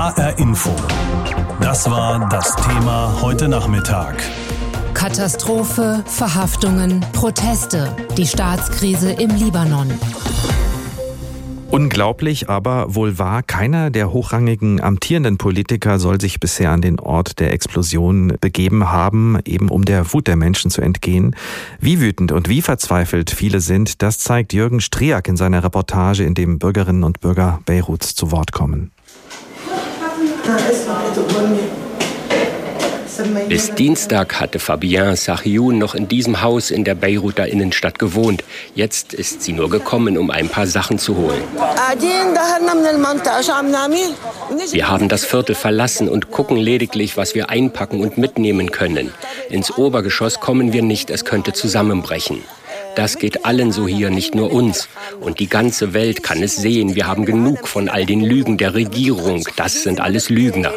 HR Info. Das war das Thema heute Nachmittag. Katastrophe, Verhaftungen, Proteste, die Staatskrise im Libanon. Unglaublich, aber wohl wahr, keiner der hochrangigen amtierenden Politiker soll sich bisher an den Ort der Explosion begeben haben, eben um der Wut der Menschen zu entgehen. Wie wütend und wie verzweifelt viele sind, das zeigt Jürgen Striak in seiner Reportage, in dem Bürgerinnen und Bürger Beiruts zu Wort kommen. Bis Dienstag hatte Fabien Sahioun noch in diesem Haus in der Beiruter Innenstadt gewohnt. Jetzt ist sie nur gekommen, um ein paar Sachen zu holen. Wir haben das Viertel verlassen und gucken lediglich, was wir einpacken und mitnehmen können. Ins Obergeschoss kommen wir nicht, es könnte zusammenbrechen. Das geht allen so hier, nicht nur uns. Und die ganze Welt kann es sehen. Wir haben genug von all den Lügen der Regierung. Das sind alles Lügner.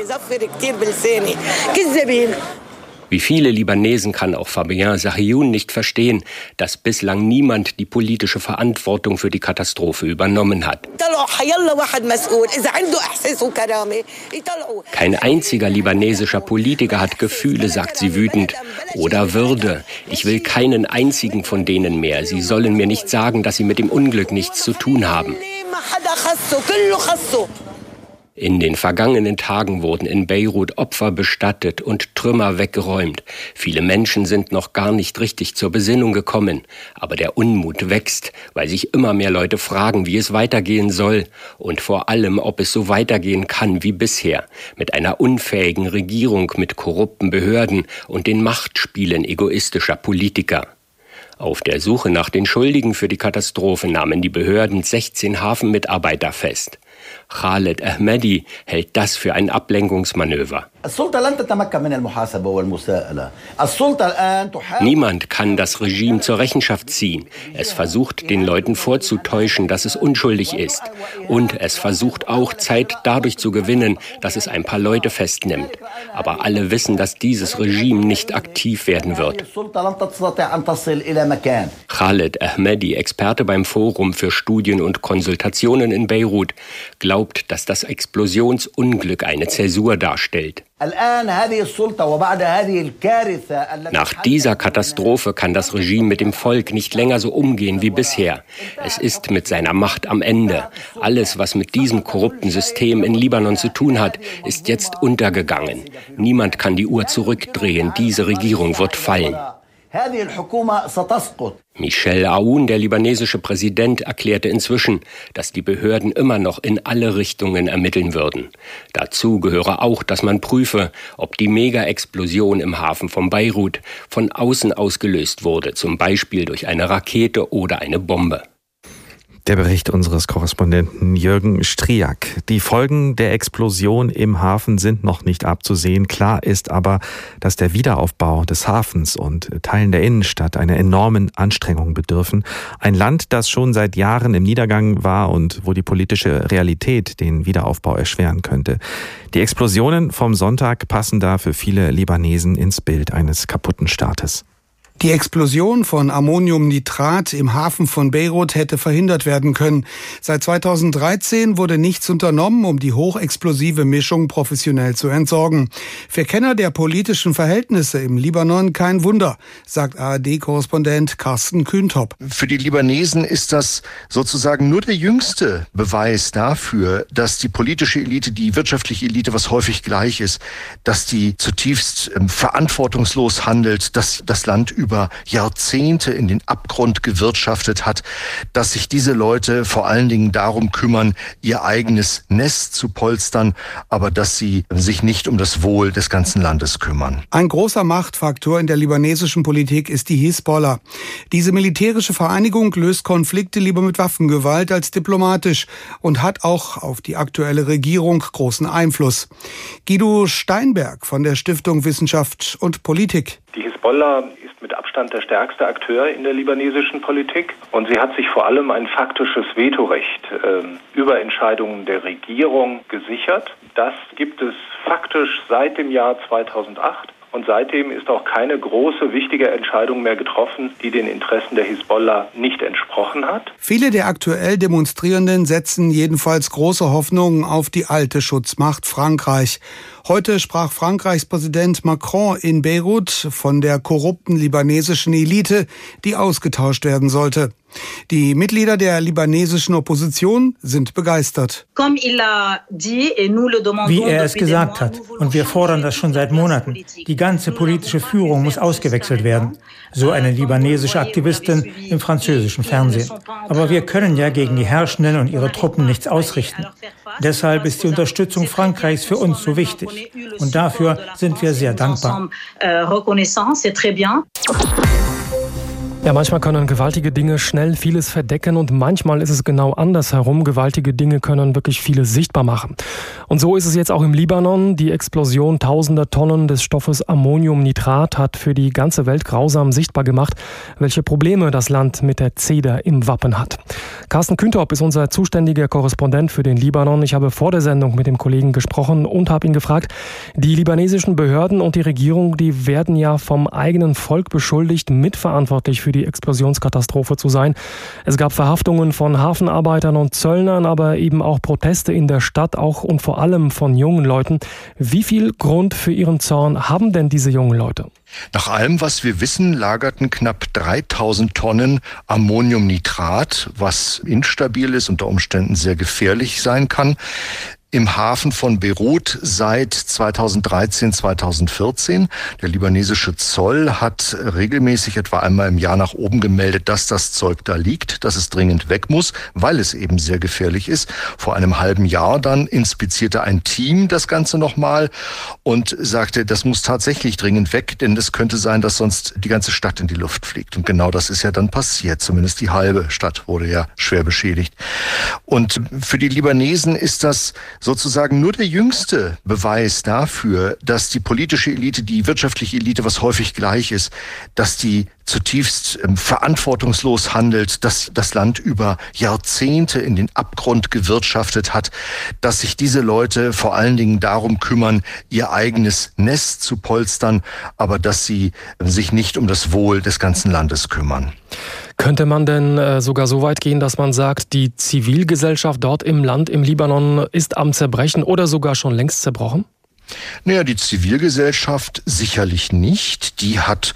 Wie viele Libanesen kann auch Fabien Sahioun nicht verstehen, dass bislang niemand die politische Verantwortung für die Katastrophe übernommen hat. Kein einziger libanesischer Politiker hat Gefühle, sagt sie wütend, oder Würde. Ich will keinen einzigen von denen mehr. Sie sollen mir nicht sagen, dass sie mit dem Unglück nichts zu tun haben. In den vergangenen Tagen wurden in Beirut Opfer bestattet und Trümmer weggeräumt. Viele Menschen sind noch gar nicht richtig zur Besinnung gekommen. Aber der Unmut wächst, weil sich immer mehr Leute fragen, wie es weitergehen soll und vor allem, ob es so weitergehen kann wie bisher, mit einer unfähigen Regierung, mit korrupten Behörden und den Machtspielen egoistischer Politiker. Auf der Suche nach den Schuldigen für die Katastrophe nahmen die Behörden 16 Hafenmitarbeiter fest. Khaled Ahmadi hält das für ein Ablenkungsmanöver. Niemand kann das Regime zur Rechenschaft ziehen. Es versucht den Leuten vorzutäuschen, dass es unschuldig ist. Und es versucht auch Zeit dadurch zu gewinnen, dass es ein paar Leute festnimmt. Aber alle wissen, dass dieses Regime nicht aktiv werden wird. Khaled Ahmadi, Experte beim Forum für Studien und Konsultationen in Beirut, glaubt, dass das Explosionsunglück eine Zäsur darstellt. Nach dieser Katastrophe kann das Regime mit dem Volk nicht länger so umgehen wie bisher. Es ist mit seiner Macht am Ende. Alles, was mit diesem korrupten System in Libanon zu tun hat, ist jetzt untergegangen. Niemand kann die Uhr zurückdrehen. Diese Regierung wird fallen. Michel Aoun, der libanesische Präsident, erklärte inzwischen, dass die Behörden immer noch in alle Richtungen ermitteln würden. Dazu gehöre auch, dass man prüfe, ob die Mega-Explosion im Hafen von Beirut von außen ausgelöst wurde, zum Beispiel durch eine Rakete oder eine Bombe. Der Bericht unseres Korrespondenten Jürgen Striak. Die Folgen der Explosion im Hafen sind noch nicht abzusehen. Klar ist aber, dass der Wiederaufbau des Hafens und Teilen der Innenstadt einer enormen Anstrengung bedürfen. Ein Land, das schon seit Jahren im Niedergang war und wo die politische Realität den Wiederaufbau erschweren könnte. Die Explosionen vom Sonntag passen da für viele Libanesen ins Bild eines kaputten Staates. Die Explosion von Ammoniumnitrat im Hafen von Beirut hätte verhindert werden können. Seit 2013 wurde nichts unternommen, um die hochexplosive Mischung professionell zu entsorgen. Für Kenner der politischen Verhältnisse im Libanon kein Wunder, sagt ARD-Korrespondent Carsten Kühntop. Für die Libanesen ist das sozusagen nur der jüngste Beweis dafür, dass die politische Elite, die wirtschaftliche Elite, was häufig gleich ist, dass die zutiefst ähm, verantwortungslos handelt, dass das Land über Jahrzehnte in den Abgrund gewirtschaftet hat, dass sich diese Leute vor allen Dingen darum kümmern, ihr eigenes Nest zu polstern, aber dass sie sich nicht um das Wohl des ganzen Landes kümmern. Ein großer Machtfaktor in der libanesischen Politik ist die Hisbollah. Diese militärische Vereinigung löst Konflikte lieber mit Waffengewalt als diplomatisch und hat auch auf die aktuelle Regierung großen Einfluss. Guido Steinberg von der Stiftung Wissenschaft und Politik. Die Hisbollah mit Abstand der stärkste Akteur in der libanesischen Politik. Und sie hat sich vor allem ein faktisches Vetorecht äh, über Entscheidungen der Regierung gesichert. Das gibt es faktisch seit dem Jahr 2008. Und seitdem ist auch keine große, wichtige Entscheidung mehr getroffen, die den Interessen der Hisbollah nicht entsprochen hat. Viele der aktuell Demonstrierenden setzen jedenfalls große Hoffnungen auf die alte Schutzmacht Frankreich. Heute sprach Frankreichs Präsident Macron in Beirut von der korrupten libanesischen Elite, die ausgetauscht werden sollte. Die Mitglieder der libanesischen Opposition sind begeistert. Wie er es gesagt hat, und wir fordern das schon seit Monaten, die ganze politische Führung muss ausgewechselt werden. So eine libanesische Aktivistin im französischen Fernsehen. Aber wir können ja gegen die Herrschenden und ihre Truppen nichts ausrichten. Deshalb ist die Unterstützung Frankreichs für uns so wichtig. Und dafür sind wir sehr dankbar. Ja, manchmal können gewaltige Dinge schnell vieles verdecken und manchmal ist es genau andersherum. Gewaltige Dinge können wirklich vieles sichtbar machen. Und so ist es jetzt auch im Libanon. Die Explosion tausender Tonnen des Stoffes Ammoniumnitrat hat für die ganze Welt grausam sichtbar gemacht, welche Probleme das Land mit der Zeder im Wappen hat. Carsten Küntop ist unser zuständiger Korrespondent für den Libanon. Ich habe vor der Sendung mit dem Kollegen gesprochen und habe ihn gefragt, die libanesischen Behörden und die Regierung, die werden ja vom eigenen Volk beschuldigt, mitverantwortlich für die Explosionskatastrophe zu sein. Es gab Verhaftungen von Hafenarbeitern und Zöllnern, aber eben auch Proteste in der Stadt, auch und vor allem von jungen Leuten. Wie viel Grund für ihren Zorn haben denn diese jungen Leute? Nach allem, was wir wissen, lagerten knapp 3000 Tonnen Ammoniumnitrat, was instabil ist, unter Umständen sehr gefährlich sein kann im Hafen von Beirut seit 2013, 2014. Der libanesische Zoll hat regelmäßig etwa einmal im Jahr nach oben gemeldet, dass das Zeug da liegt, dass es dringend weg muss, weil es eben sehr gefährlich ist. Vor einem halben Jahr dann inspizierte ein Team das Ganze nochmal und sagte, das muss tatsächlich dringend weg, denn es könnte sein, dass sonst die ganze Stadt in die Luft fliegt. Und genau das ist ja dann passiert. Zumindest die halbe Stadt wurde ja schwer beschädigt. Und für die Libanesen ist das sozusagen nur der jüngste Beweis dafür, dass die politische Elite, die wirtschaftliche Elite, was häufig gleich ist, dass die zutiefst ähm, verantwortungslos handelt, dass das Land über Jahrzehnte in den Abgrund gewirtschaftet hat, dass sich diese Leute vor allen Dingen darum kümmern, ihr eigenes Nest zu polstern, aber dass sie äh, sich nicht um das Wohl des ganzen Landes kümmern. Könnte man denn äh, sogar so weit gehen, dass man sagt, die Zivilgesellschaft dort im Land, im Libanon, ist am Zerbrechen oder sogar schon längst zerbrochen? Naja, die Zivilgesellschaft sicherlich nicht. Die hat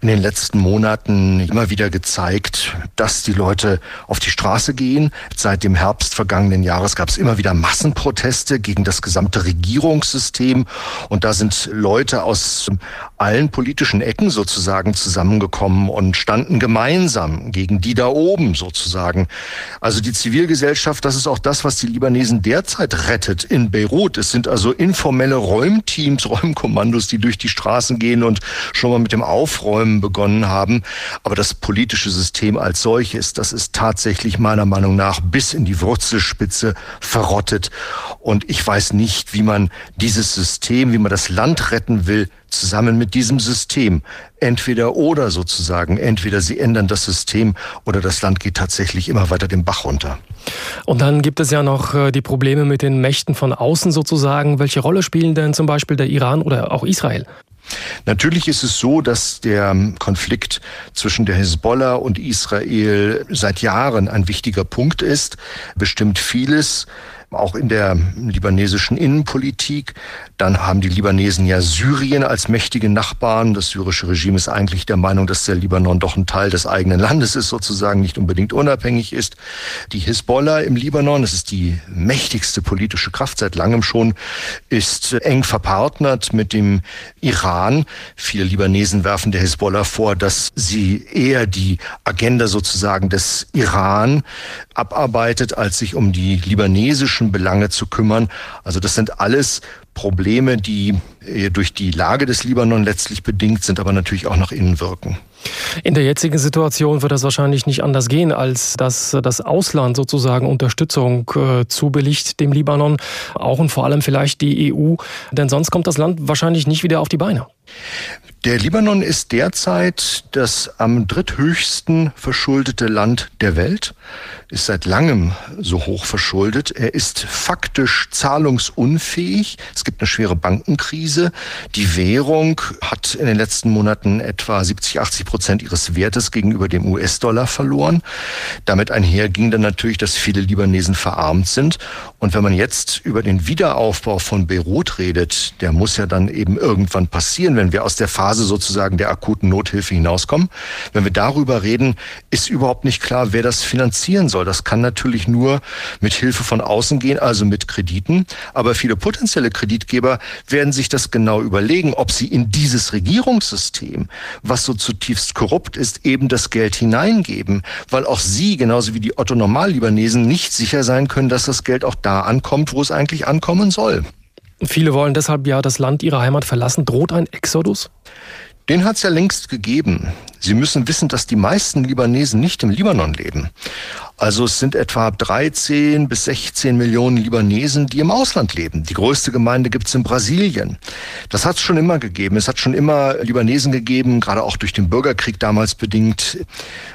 in den letzten Monaten immer wieder gezeigt, dass die Leute auf die Straße gehen. Seit dem Herbst vergangenen Jahres gab es immer wieder Massenproteste gegen das gesamte Regierungssystem. Und da sind Leute aus allen politischen Ecken sozusagen zusammengekommen und standen gemeinsam gegen die da oben sozusagen. Also die Zivilgesellschaft, das ist auch das, was die Libanesen derzeit rettet in Beirut. Es sind also informelle Räumteams, Räumkommandos, die durch die Straßen gehen und schon mal mit dem Aufräumen begonnen haben. Aber das politische System als solches, das ist tatsächlich meiner Meinung nach bis in die Wurzelspitze verrottet. Und ich weiß nicht, wie man dieses System, wie man das Land retten will, zusammen mit diesem System. Entweder oder sozusagen. Entweder sie ändern das System oder das Land geht tatsächlich immer weiter den Bach runter. Und dann gibt es ja noch äh, die Probleme mit den Mächten von außen sozusagen. Welche Rolle spielen denn zum Beispiel der Iran oder auch Israel? Natürlich ist es so, dass der Konflikt zwischen der Hisbollah und Israel seit Jahren ein wichtiger Punkt ist, bestimmt vieles auch in der libanesischen Innenpolitik. Dann haben die Libanesen ja Syrien als mächtige Nachbarn. Das syrische Regime ist eigentlich der Meinung, dass der Libanon doch ein Teil des eigenen Landes ist, sozusagen nicht unbedingt unabhängig ist. Die Hisbollah im Libanon, das ist die mächtigste politische Kraft seit langem schon, ist eng verpartnert mit dem Iran. Viele Libanesen werfen der Hisbollah vor, dass sie eher die Agenda sozusagen des Iran abarbeitet, als sich um die libanesischen Belange zu kümmern. Also das sind alles Probleme, die äh, durch die Lage des Libanon letztlich bedingt sind, aber natürlich auch nach innen wirken. In der jetzigen Situation wird das wahrscheinlich nicht anders gehen, als dass das Ausland sozusagen Unterstützung äh, zubilligt dem Libanon, auch und vor allem vielleicht die EU, denn sonst kommt das Land wahrscheinlich nicht wieder auf die Beine. Der Libanon ist derzeit das am dritthöchsten verschuldete Land der Welt, ist seit langem so hoch verschuldet. Er ist faktisch zahlungsunfähig. Es gibt eine schwere Bankenkrise. Die Währung hat in den letzten Monaten etwa 70, 80 Prozent ihres Wertes gegenüber dem US-Dollar verloren. Damit einher ging dann natürlich, dass viele Libanesen verarmt sind. Und wenn man jetzt über den Wiederaufbau von Beirut redet, der muss ja dann eben irgendwann passieren, wenn wir aus der Phase sozusagen der akuten Nothilfe hinauskommen. Wenn wir darüber reden, ist überhaupt nicht klar, wer das finanzieren soll. Das kann natürlich nur mit Hilfe von außen gehen, also mit Krediten. Aber viele potenzielle Kreditgeber werden sich das genau überlegen, ob sie in dieses Regierungssystem, was so zutiefst korrupt ist, eben das Geld hineingeben, weil auch sie, genauso wie die Otto-Normal-Libanesen, nicht sicher sein können, dass das Geld auch da ankommt, wo es eigentlich ankommen soll. Viele wollen deshalb ja das Land ihrer Heimat verlassen. Droht ein Exodus? Den hat es ja längst gegeben. Sie müssen wissen, dass die meisten Libanesen nicht im Libanon leben. Also es sind etwa 13 bis 16 Millionen Libanesen, die im Ausland leben. Die größte Gemeinde gibt's in Brasilien. Das hat es schon immer gegeben. Es hat schon immer Libanesen gegeben, gerade auch durch den Bürgerkrieg damals bedingt,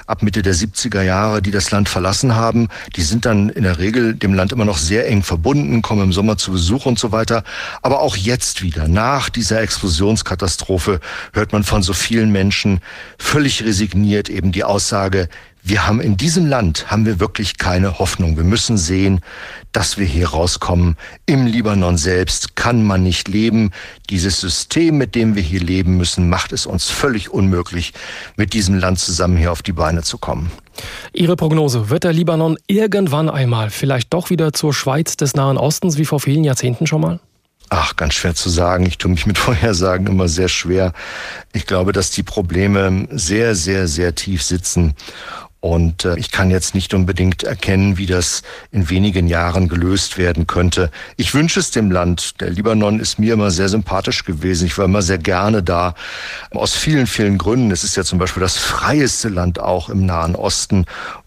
ab Mitte der 70er Jahre, die das Land verlassen haben. Die sind dann in der Regel dem Land immer noch sehr eng verbunden, kommen im Sommer zu Besuch und so weiter. Aber auch jetzt wieder, nach dieser Explosionskatastrophe, hört man von so vielen Menschen völlig resigniert eben die Aussage, wir haben in diesem Land, haben wir wirklich keine Hoffnung. Wir müssen sehen, dass wir hier rauskommen. Im Libanon selbst kann man nicht leben. Dieses System, mit dem wir hier leben müssen, macht es uns völlig unmöglich, mit diesem Land zusammen hier auf die Beine zu kommen. Ihre Prognose, wird der Libanon irgendwann einmal vielleicht doch wieder zur Schweiz des Nahen Ostens wie vor vielen Jahrzehnten schon mal? Ach, ganz schwer zu sagen. Ich tue mich mit Vorhersagen immer sehr schwer. Ich glaube, dass die Probleme sehr, sehr, sehr tief sitzen und äh, ich kann jetzt nicht unbedingt erkennen, wie das in wenigen Jahren gelöst werden könnte. Ich wünsche es dem Land. Der Libanon ist mir immer sehr sympathisch gewesen. Ich war immer sehr gerne da. Aus vielen, vielen Gründen. Es ist ja zum Beispiel das freieste Land auch im Nahen Osten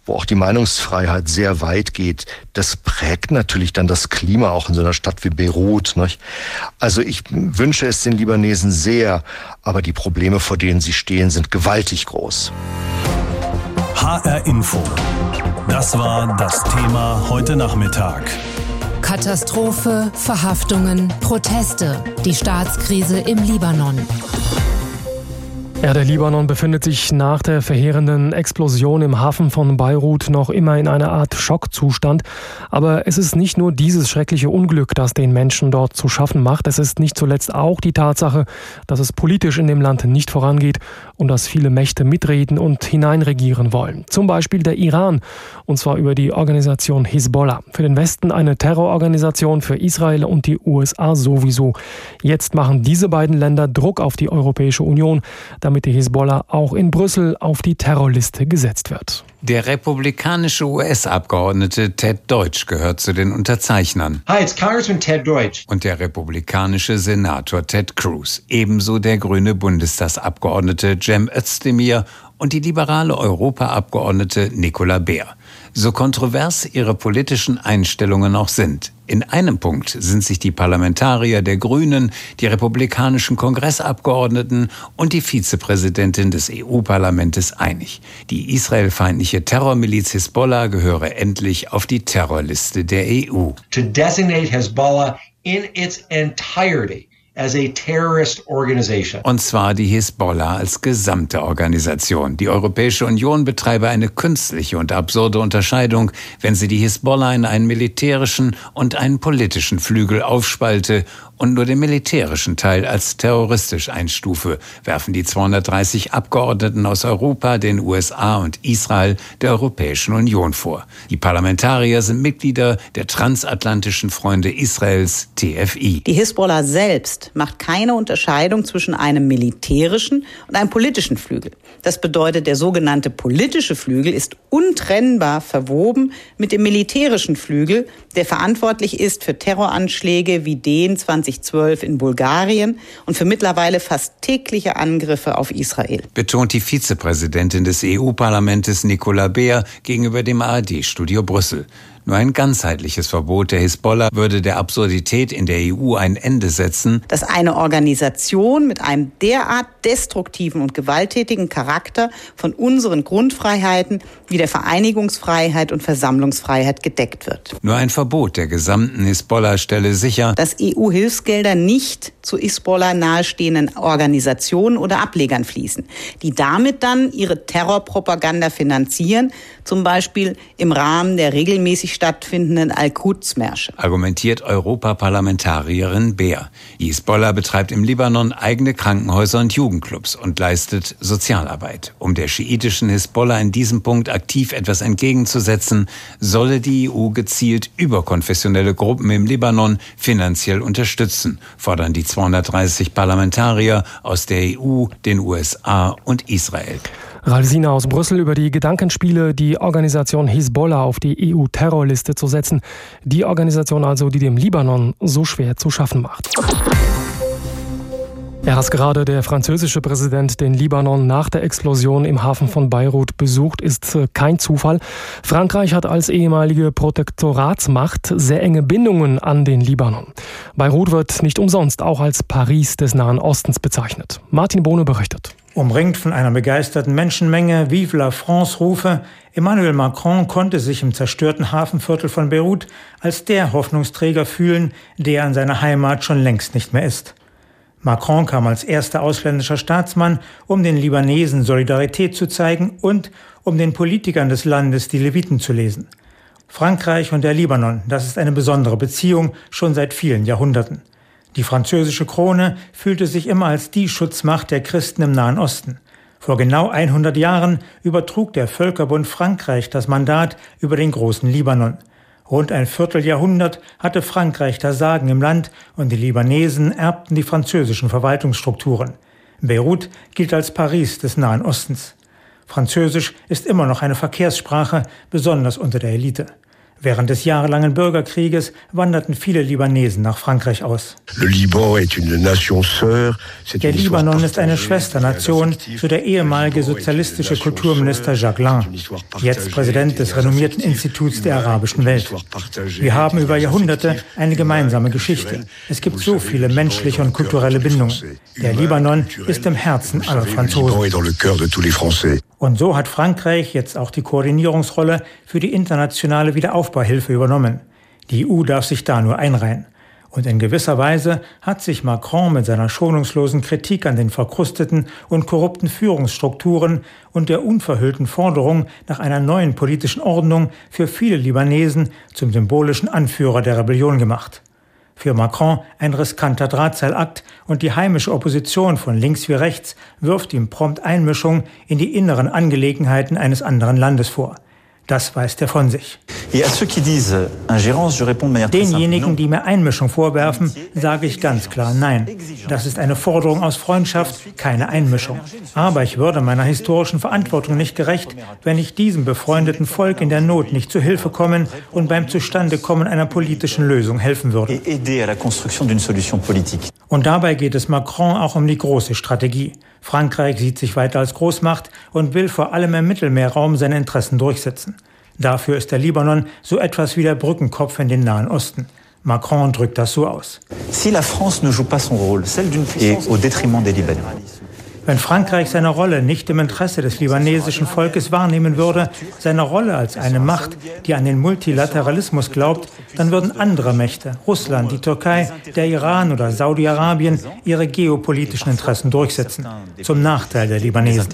wo auch die Meinungsfreiheit sehr weit geht, das prägt natürlich dann das Klima auch in so einer Stadt wie Beirut. Nicht? Also ich wünsche es den Libanesen sehr, aber die Probleme, vor denen sie stehen, sind gewaltig groß. HR Info. Das war das Thema heute Nachmittag. Katastrophe, Verhaftungen, Proteste, die Staatskrise im Libanon. Ja, der Libanon befindet sich nach der verheerenden Explosion im Hafen von Beirut noch immer in einer Art Schockzustand. Aber es ist nicht nur dieses schreckliche Unglück, das den Menschen dort zu schaffen macht. Es ist nicht zuletzt auch die Tatsache, dass es politisch in dem Land nicht vorangeht und dass viele Mächte mitreden und hineinregieren wollen. Zum Beispiel der Iran, und zwar über die Organisation Hisbollah. Für den Westen eine Terrororganisation, für Israel und die USA sowieso. Jetzt machen diese beiden Länder Druck auf die Europäische Union, damit die Hisbollah auch in Brüssel auf die Terrorliste gesetzt wird. Der republikanische US-Abgeordnete Ted Deutsch gehört zu den Unterzeichnern. Hi, it's Congressman Ted Deutsch. Und der republikanische Senator Ted Cruz. Ebenso der grüne Bundestagsabgeordnete Cem Özdemir und die liberale Europaabgeordnete Nicola Beer. So kontrovers ihre politischen Einstellungen auch sind. In einem Punkt sind sich die Parlamentarier der Grünen, die republikanischen Kongressabgeordneten und die Vizepräsidentin des EU-Parlaments einig. Die israelfeindliche Terrormiliz Hezbollah gehöre endlich auf die Terrorliste der EU. To designate Hezbollah in its entirety as a terrorist organization. Und zwar die Hisbollah als gesamte Organisation. Die Europäische Union betreibe eine künstliche und absurde Unterscheidung, wenn sie die Hisbollah in einen militärischen und einen politischen Flügel aufspalte und nur den militärischen Teil als terroristisch einstufe, werfen die 230 Abgeordneten aus Europa, den USA und Israel der Europäischen Union vor. Die Parlamentarier sind Mitglieder der transatlantischen Freunde Israels TFI. Die Hisbollah selbst macht keine Unterscheidung zwischen einem militärischen und einem politischen Flügel. Das bedeutet, der sogenannte politische Flügel ist untrennbar verwoben mit dem militärischen Flügel, der verantwortlich ist für Terroranschläge wie den 2012 in Bulgarien und für mittlerweile fast tägliche Angriffe auf Israel. Betont die Vizepräsidentin des EU-Parlaments Nicola Beer gegenüber dem ARD-Studio Brüssel. Nur ein ganzheitliches Verbot der Hisbollah würde der Absurdität in der EU ein Ende setzen. Dass eine Organisation mit einem derart destruktiven und gewalttätigen Charakter von unseren Grundfreiheiten wie der Vereinigungsfreiheit und Versammlungsfreiheit gedeckt wird. Nur ein Verbot der gesamten Hisbollah stelle sicher, dass EU-Hilfsgelder nicht zu Hisbollah nahestehenden Organisationen oder Ablegern fließen, die damit dann ihre Terrorpropaganda finanzieren, zum Beispiel im Rahmen der regelmäßig stattfindenden Al-Quds-Märsche. Argumentiert Europaparlamentarierin Beer. Hisbollah betreibt im Libanon eigene Krankenhäuser und Jugendclubs und leistet Sozialarbeit. Um der schiitischen Hisbollah in diesem Punkt aktiv etwas entgegenzusetzen, solle die EU gezielt überkonfessionelle Gruppen im Libanon finanziell unterstützen, fordern die 230 Parlamentarier aus der EU, den USA und Israel. Ralsina aus Brüssel über die Gedankenspiele, die Organisation Hisbollah auf die EU-Terrorliste zu setzen. Die Organisation also, die dem Libanon so schwer zu schaffen macht. Ja, dass gerade der französische Präsident den Libanon nach der Explosion im Hafen von Beirut besucht, ist äh, kein Zufall. Frankreich hat als ehemalige Protektoratsmacht sehr enge Bindungen an den Libanon. Beirut wird nicht umsonst auch als Paris des Nahen Ostens bezeichnet. Martin Bohne berichtet. Umringt von einer begeisterten Menschenmenge, Vive la France Rufe, Emmanuel Macron konnte sich im zerstörten Hafenviertel von Beirut als der Hoffnungsträger fühlen, der an seiner Heimat schon längst nicht mehr ist. Macron kam als erster ausländischer Staatsmann, um den Libanesen Solidarität zu zeigen und um den Politikern des Landes die Leviten zu lesen. Frankreich und der Libanon, das ist eine besondere Beziehung schon seit vielen Jahrhunderten. Die französische Krone fühlte sich immer als die Schutzmacht der Christen im Nahen Osten. Vor genau 100 Jahren übertrug der Völkerbund Frankreich das Mandat über den großen Libanon. Rund ein Vierteljahrhundert hatte Frankreich das Sagen im Land und die Libanesen erbten die französischen Verwaltungsstrukturen. Beirut gilt als Paris des Nahen Ostens. Französisch ist immer noch eine Verkehrssprache, besonders unter der Elite. Während des jahrelangen Bürgerkrieges wanderten viele Libanesen nach Frankreich aus. Der Libanon ist eine Schwesternation, so der ehemalige sozialistische Kulturminister Jacques Lang, jetzt Präsident des renommierten Instituts der arabischen Welt. Wir haben über Jahrhunderte eine gemeinsame Geschichte. Es gibt so viele menschliche und kulturelle Bindungen. Der Libanon ist im Herzen aller Franzosen. Und so hat Frankreich jetzt auch die Koordinierungsrolle für die internationale Wiederaufbauhilfe übernommen. Die EU darf sich da nur einreihen. Und in gewisser Weise hat sich Macron mit seiner schonungslosen Kritik an den verkrusteten und korrupten Führungsstrukturen und der unverhüllten Forderung nach einer neuen politischen Ordnung für viele Libanesen zum symbolischen Anführer der Rebellion gemacht. Für Macron ein riskanter Drahtseilakt und die heimische Opposition von links wie rechts wirft ihm prompt Einmischung in die inneren Angelegenheiten eines anderen Landes vor. Das weist er von sich. Denjenigen, die mir Einmischung vorwerfen, sage ich ganz klar Nein. Das ist eine Forderung aus Freundschaft, keine Einmischung. Aber ich würde meiner historischen Verantwortung nicht gerecht, wenn ich diesem befreundeten Volk in der Not nicht zu Hilfe kommen und beim Zustandekommen einer politischen Lösung helfen würde. Und dabei geht es Macron auch um die große Strategie. Frankreich sieht sich weiter als Großmacht und will vor allem im Mittelmeerraum seine Interessen durchsetzen. Dafür ist der Libanon so etwas wie der Brückenkopf in den Nahen Osten. Macron drückt das so aus. Si la France ne joue pas son rôle, celle d'une puissance au détriment des Libanais. Wenn Frankreich seine Rolle nicht im Interesse des libanesischen Volkes wahrnehmen würde, seine Rolle als eine Macht, die an den Multilateralismus glaubt, dann würden andere Mächte, Russland, die Türkei, der Iran oder Saudi-Arabien, ihre geopolitischen Interessen durchsetzen, zum Nachteil der Libanesen.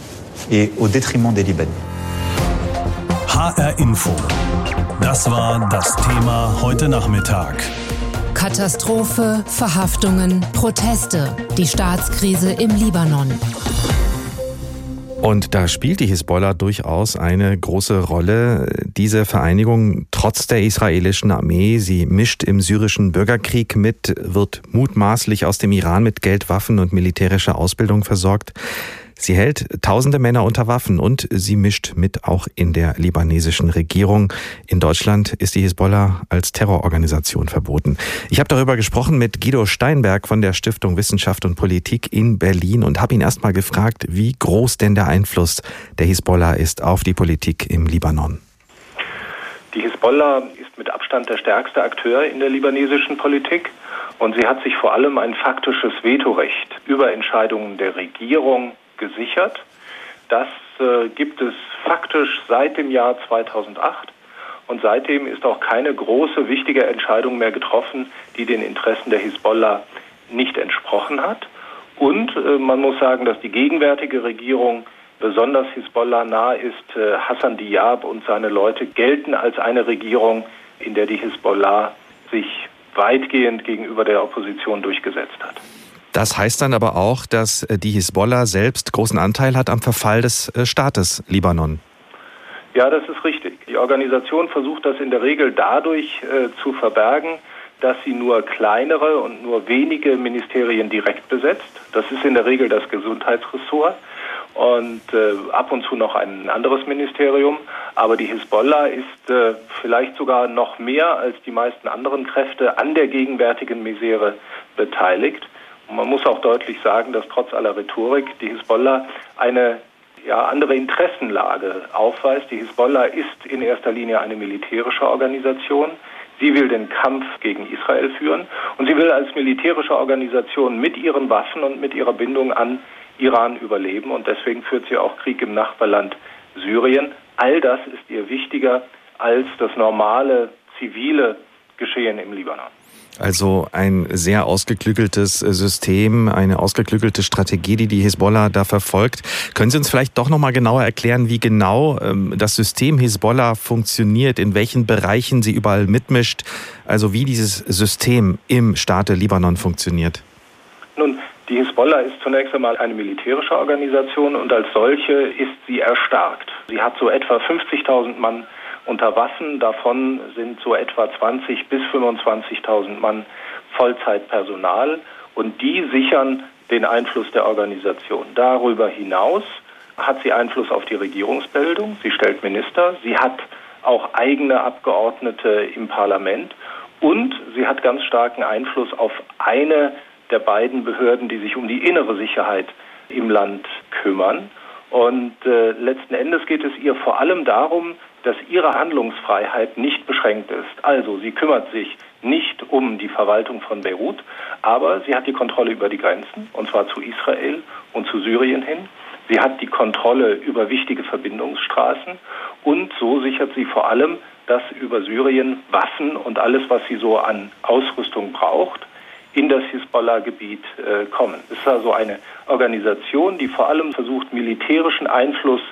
HR Info. Das war das Thema heute Nachmittag. Katastrophe, Verhaftungen, Proteste, die Staatskrise im Libanon. Und da spielt die Hisbollah durchaus eine große Rolle. Diese Vereinigung, trotz der israelischen Armee, sie mischt im syrischen Bürgerkrieg mit, wird mutmaßlich aus dem Iran mit Geld, Waffen und militärischer Ausbildung versorgt. Sie hält tausende Männer unter Waffen und sie mischt mit auch in der libanesischen Regierung. In Deutschland ist die Hisbollah als Terrororganisation verboten. Ich habe darüber gesprochen mit Guido Steinberg von der Stiftung Wissenschaft und Politik in Berlin und habe ihn erstmal gefragt, wie groß denn der Einfluss der Hisbollah ist auf die Politik im Libanon. Die Hisbollah ist mit Abstand der stärkste Akteur in der libanesischen Politik und sie hat sich vor allem ein faktisches Vetorecht über Entscheidungen der Regierung gesichert. Das äh, gibt es faktisch seit dem Jahr 2008 und seitdem ist auch keine große, wichtige Entscheidung mehr getroffen, die den Interessen der Hisbollah nicht entsprochen hat. Und äh, man muss sagen, dass die gegenwärtige Regierung besonders Hisbollah nah ist, äh, Hassan Diab und seine Leute gelten als eine Regierung, in der die Hisbollah sich weitgehend gegenüber der Opposition durchgesetzt hat. Das heißt dann aber auch, dass äh, die Hisbollah selbst großen Anteil hat am Verfall des äh, Staates Libanon. Ja, das ist richtig. Die Organisation versucht das in der Regel dadurch äh, zu verbergen, dass sie nur kleinere und nur wenige Ministerien direkt besetzt. Das ist in der Regel das Gesundheitsressort und äh, ab und zu noch ein anderes Ministerium. Aber die Hisbollah ist äh, vielleicht sogar noch mehr als die meisten anderen Kräfte an der gegenwärtigen Misere beteiligt. Und man muss auch deutlich sagen, dass trotz aller Rhetorik die Hisbollah eine ja, andere Interessenlage aufweist. Die Hisbollah ist in erster Linie eine militärische Organisation. Sie will den Kampf gegen Israel führen und sie will als militärische Organisation mit ihren Waffen und mit ihrer Bindung an Iran überleben und deswegen führt sie auch Krieg im Nachbarland Syrien. All das ist ihr wichtiger als das normale zivile Geschehen im Libanon. Also ein sehr ausgeklügeltes System, eine ausgeklügelte Strategie, die die Hisbollah da verfolgt. Können Sie uns vielleicht doch noch mal genauer erklären, wie genau ähm, das System Hisbollah funktioniert, in welchen Bereichen sie überall mitmischt, also wie dieses System im Staate Libanon funktioniert? Nun, die Hisbollah ist zunächst einmal eine militärische Organisation und als solche ist sie erstarkt. Sie hat so etwa 50.000 Mann unter Waffen, davon sind so etwa 20 bis 25.000 Mann Vollzeitpersonal und die sichern den Einfluss der Organisation. Darüber hinaus hat sie Einfluss auf die Regierungsbildung, sie stellt Minister, sie hat auch eigene Abgeordnete im Parlament und sie hat ganz starken Einfluss auf eine der beiden Behörden, die sich um die innere Sicherheit im Land kümmern. Und äh, letzten Endes geht es ihr vor allem darum, dass ihre Handlungsfreiheit nicht beschränkt ist. Also sie kümmert sich nicht um die Verwaltung von Beirut, aber sie hat die Kontrolle über die Grenzen, und zwar zu Israel und zu Syrien hin. Sie hat die Kontrolle über wichtige Verbindungsstraßen und so sichert sie vor allem, dass über Syrien Waffen und alles, was sie so an Ausrüstung braucht, in das Hisbollah-Gebiet äh, kommen. Es ist also eine Organisation, die vor allem versucht, militärischen Einfluss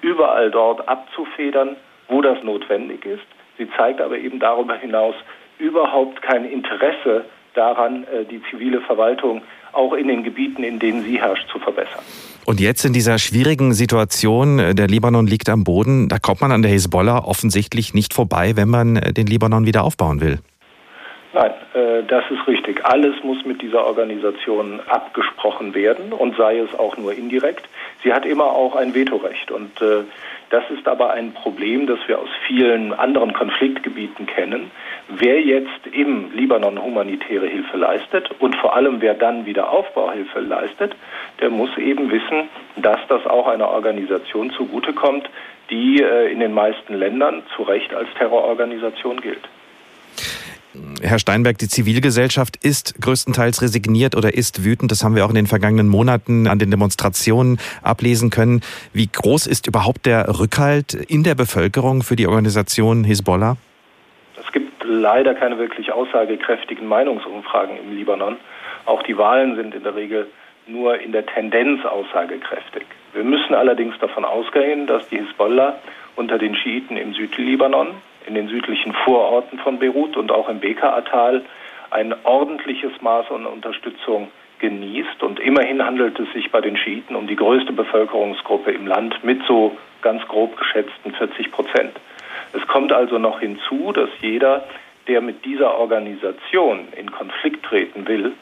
überall dort abzufedern, wo das notwendig ist. Sie zeigt aber eben darüber hinaus überhaupt kein Interesse daran, äh, die zivile Verwaltung auch in den Gebieten, in denen sie herrscht, zu verbessern. Und jetzt in dieser schwierigen Situation, äh, der Libanon liegt am Boden, da kommt man an der Hisbollah offensichtlich nicht vorbei, wenn man äh, den Libanon wieder aufbauen will. Nein, das ist richtig. Alles muss mit dieser Organisation abgesprochen werden und sei es auch nur indirekt. Sie hat immer auch ein Vetorecht und das ist aber ein Problem, das wir aus vielen anderen Konfliktgebieten kennen. Wer jetzt im Libanon humanitäre Hilfe leistet und vor allem wer dann wieder Aufbauhilfe leistet, der muss eben wissen, dass das auch einer Organisation zugutekommt, die äh, in den meisten Ländern zu Recht als Terrororganisation gilt. Herr Steinberg, die Zivilgesellschaft ist größtenteils resigniert oder ist wütend. Das haben wir auch in den vergangenen Monaten an den Demonstrationen ablesen können. Wie groß ist überhaupt der Rückhalt in der Bevölkerung für die Organisation Hisbollah? Es gibt leider keine wirklich aussagekräftigen Meinungsumfragen im Libanon. Auch die Wahlen sind in der Regel nur in der Tendenz aussagekräftig. Wir müssen allerdings davon ausgehen, dass die Hisbollah unter den Schiiten im Südlibanon in den südlichen Vororten von Beirut und auch im Bekaa-Tal ein ordentliches Maß an Unterstützung genießt. Und immerhin handelt es sich bei den Schiiten um die größte Bevölkerungsgruppe im Land mit so ganz grob geschätzten 40 Prozent. Es kommt also noch hinzu, dass jeder, der mit dieser Organisation in Konflikt treten will,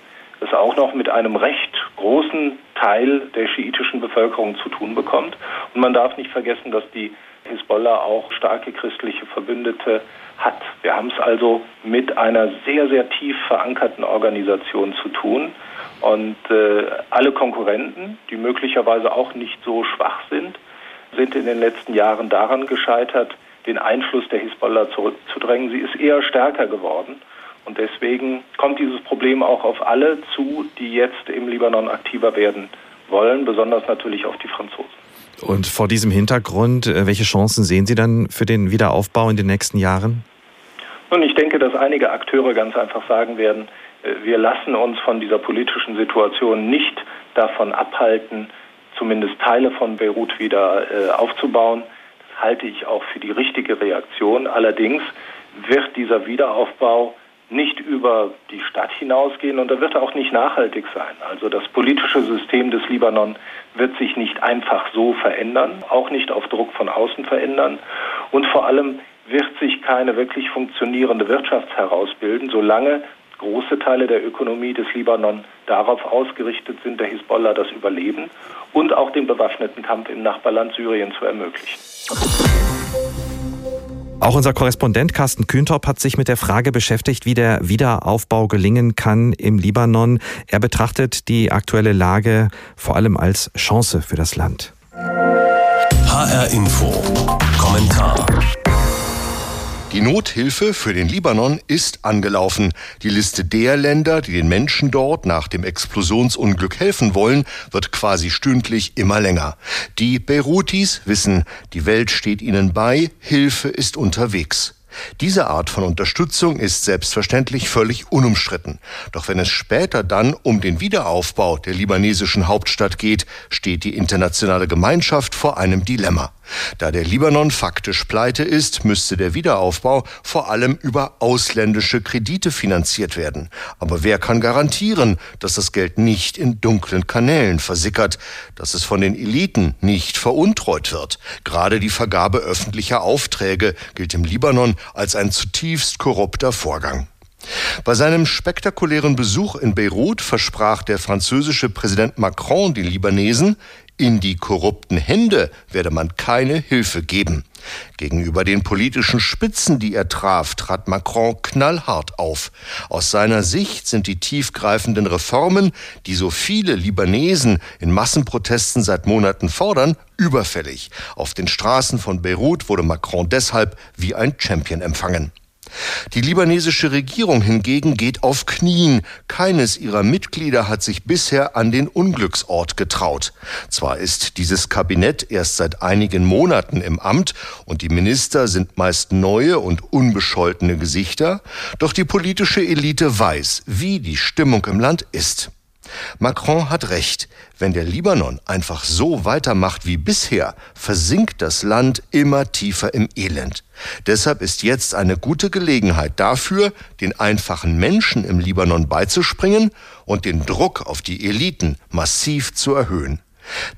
es auch noch mit einem recht großen Teil der schiitischen Bevölkerung zu tun bekommt. Und man darf nicht vergessen, dass die Hisbollah auch starke christliche Verbündete hat. Wir haben es also mit einer sehr, sehr tief verankerten Organisation zu tun. Und äh, alle Konkurrenten, die möglicherweise auch nicht so schwach sind, sind in den letzten Jahren daran gescheitert, den Einfluss der Hisbollah zurückzudrängen. Sie ist eher stärker geworden. Und deswegen kommt dieses Problem auch auf alle zu, die jetzt im Libanon aktiver werden wollen, besonders natürlich auf die Franzosen. Und vor diesem Hintergrund, äh, welche Chancen sehen Sie dann für den Wiederaufbau in den nächsten Jahren? Nun, ich denke, dass einige Akteure ganz einfach sagen werden, äh, wir lassen uns von dieser politischen Situation nicht davon abhalten, zumindest Teile von Beirut wieder äh, aufzubauen. Das halte ich auch für die richtige Reaktion. Allerdings wird dieser Wiederaufbau nicht über die Stadt hinausgehen und er wird auch nicht nachhaltig sein. Also das politische System des Libanon wird sich nicht einfach so verändern, auch nicht auf Druck von außen verändern und vor allem wird sich keine wirklich funktionierende Wirtschaft herausbilden, solange große Teile der Ökonomie des Libanon darauf ausgerichtet sind, der Hisbollah das Überleben und auch den bewaffneten Kampf im Nachbarland Syrien zu ermöglichen. Auch unser Korrespondent Carsten Kühntop hat sich mit der Frage beschäftigt, wie der Wiederaufbau gelingen kann im Libanon. Er betrachtet die aktuelle Lage vor allem als Chance für das Land. HR Info. Kommentar. Die Nothilfe für den Libanon ist angelaufen. Die Liste der Länder, die den Menschen dort nach dem Explosionsunglück helfen wollen, wird quasi stündlich immer länger. Die Beirutis wissen, die Welt steht ihnen bei, Hilfe ist unterwegs. Diese Art von Unterstützung ist selbstverständlich völlig unumstritten. Doch wenn es später dann um den Wiederaufbau der libanesischen Hauptstadt geht, steht die internationale Gemeinschaft vor einem Dilemma. Da der Libanon faktisch pleite ist, müsste der Wiederaufbau vor allem über ausländische Kredite finanziert werden. Aber wer kann garantieren, dass das Geld nicht in dunklen Kanälen versickert, dass es von den Eliten nicht veruntreut wird? Gerade die Vergabe öffentlicher Aufträge gilt im Libanon als ein zutiefst korrupter Vorgang. Bei seinem spektakulären Besuch in Beirut versprach der französische Präsident Macron den Libanesen, in die korrupten Hände werde man keine Hilfe geben. Gegenüber den politischen Spitzen, die er traf, trat Macron knallhart auf. Aus seiner Sicht sind die tiefgreifenden Reformen, die so viele Libanesen in Massenprotesten seit Monaten fordern, überfällig. Auf den Straßen von Beirut wurde Macron deshalb wie ein Champion empfangen. Die libanesische Regierung hingegen geht auf Knien. Keines ihrer Mitglieder hat sich bisher an den Unglücksort getraut. Zwar ist dieses Kabinett erst seit einigen Monaten im Amt und die Minister sind meist neue und unbescholtene Gesichter, doch die politische Elite weiß, wie die Stimmung im Land ist. Macron hat recht. Wenn der Libanon einfach so weitermacht wie bisher, versinkt das Land immer tiefer im Elend. Deshalb ist jetzt eine gute Gelegenheit dafür, den einfachen Menschen im Libanon beizuspringen und den Druck auf die Eliten massiv zu erhöhen.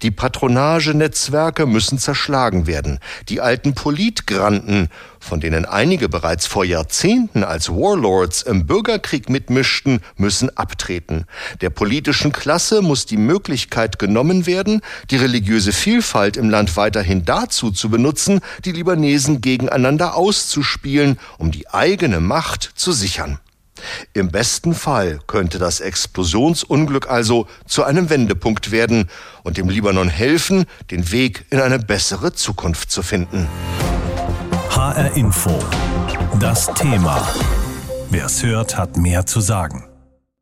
Die Patronagenetzwerke müssen zerschlagen werden. Die alten Politgranten, von denen einige bereits vor Jahrzehnten als Warlords im Bürgerkrieg mitmischten, müssen abtreten. Der politischen Klasse muss die Möglichkeit genommen werden, die religiöse Vielfalt im Land weiterhin dazu zu benutzen, die Libanesen gegeneinander auszuspielen, um die eigene Macht zu sichern. Im besten Fall könnte das Explosionsunglück also zu einem Wendepunkt werden und dem Libanon helfen, den Weg in eine bessere Zukunft zu finden. HR Info. Das Thema. Wer es hört, hat mehr zu sagen.